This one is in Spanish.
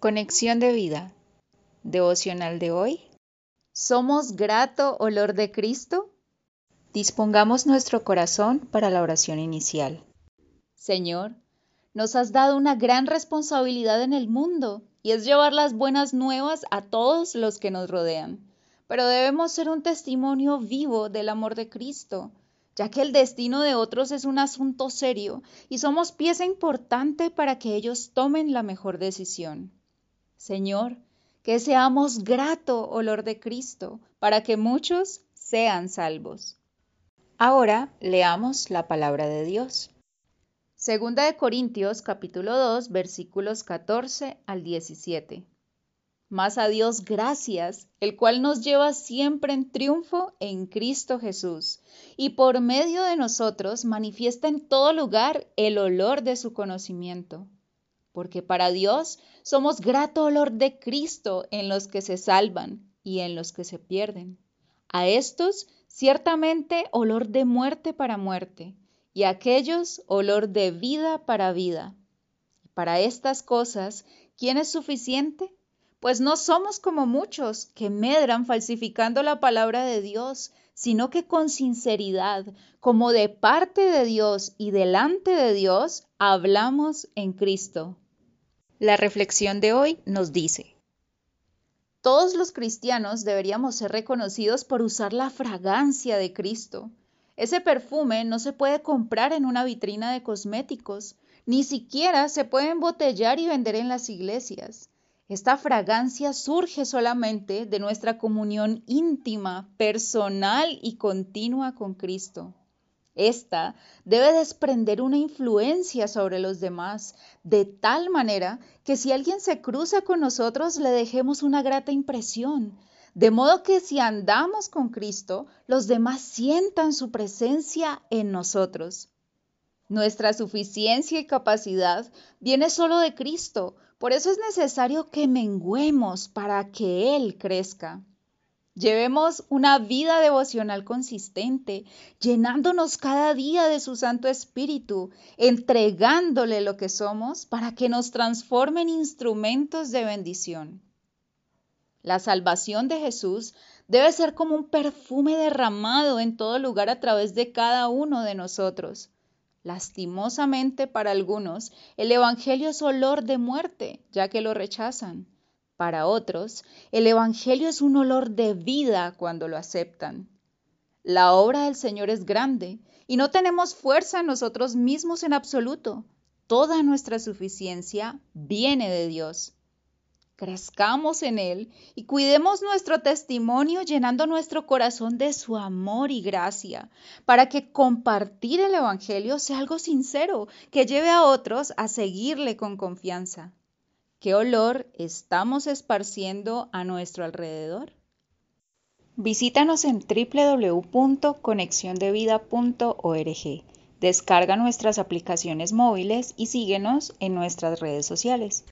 Conexión de vida. Devocional de hoy. ¿Somos grato olor de Cristo? Dispongamos nuestro corazón para la oración inicial. Señor, nos has dado una gran responsabilidad en el mundo y es llevar las buenas nuevas a todos los que nos rodean. Pero debemos ser un testimonio vivo del amor de Cristo, ya que el destino de otros es un asunto serio y somos pieza importante para que ellos tomen la mejor decisión. Señor, que seamos grato olor de Cristo, para que muchos sean salvos. Ahora leamos la palabra de Dios. Segunda de Corintios capítulo 2 versículos 14 al 17. Más a Dios gracias, el cual nos lleva siempre en triunfo en Cristo Jesús, y por medio de nosotros manifiesta en todo lugar el olor de su conocimiento porque para Dios somos grato olor de Cristo en los que se salvan y en los que se pierden. A estos ciertamente olor de muerte para muerte, y a aquellos olor de vida para vida. Para estas cosas, ¿quién es suficiente? Pues no somos como muchos que medran falsificando la palabra de Dios, sino que con sinceridad, como de parte de Dios y delante de Dios, hablamos en Cristo. La reflexión de hoy nos dice, todos los cristianos deberíamos ser reconocidos por usar la fragancia de Cristo. Ese perfume no se puede comprar en una vitrina de cosméticos, ni siquiera se puede embotellar y vender en las iglesias. Esta fragancia surge solamente de nuestra comunión íntima, personal y continua con Cristo. Esta debe desprender una influencia sobre los demás, de tal manera que si alguien se cruza con nosotros le dejemos una grata impresión, de modo que si andamos con Cristo, los demás sientan su presencia en nosotros. Nuestra suficiencia y capacidad viene solo de Cristo, por eso es necesario que menguemos para que Él crezca. Llevemos una vida devocional consistente, llenándonos cada día de su Santo Espíritu, entregándole lo que somos para que nos transforme en instrumentos de bendición. La salvación de Jesús debe ser como un perfume derramado en todo lugar a través de cada uno de nosotros. Lastimosamente para algunos, el Evangelio es olor de muerte, ya que lo rechazan. Para otros, el Evangelio es un olor de vida cuando lo aceptan. La obra del Señor es grande y no tenemos fuerza nosotros mismos en absoluto. Toda nuestra suficiencia viene de Dios. Crezcamos en Él y cuidemos nuestro testimonio llenando nuestro corazón de su amor y gracia, para que compartir el Evangelio sea algo sincero, que lleve a otros a seguirle con confianza. ¿Qué olor estamos esparciendo a nuestro alrededor? Visítanos en www.conexiondevida.org. Descarga nuestras aplicaciones móviles y síguenos en nuestras redes sociales.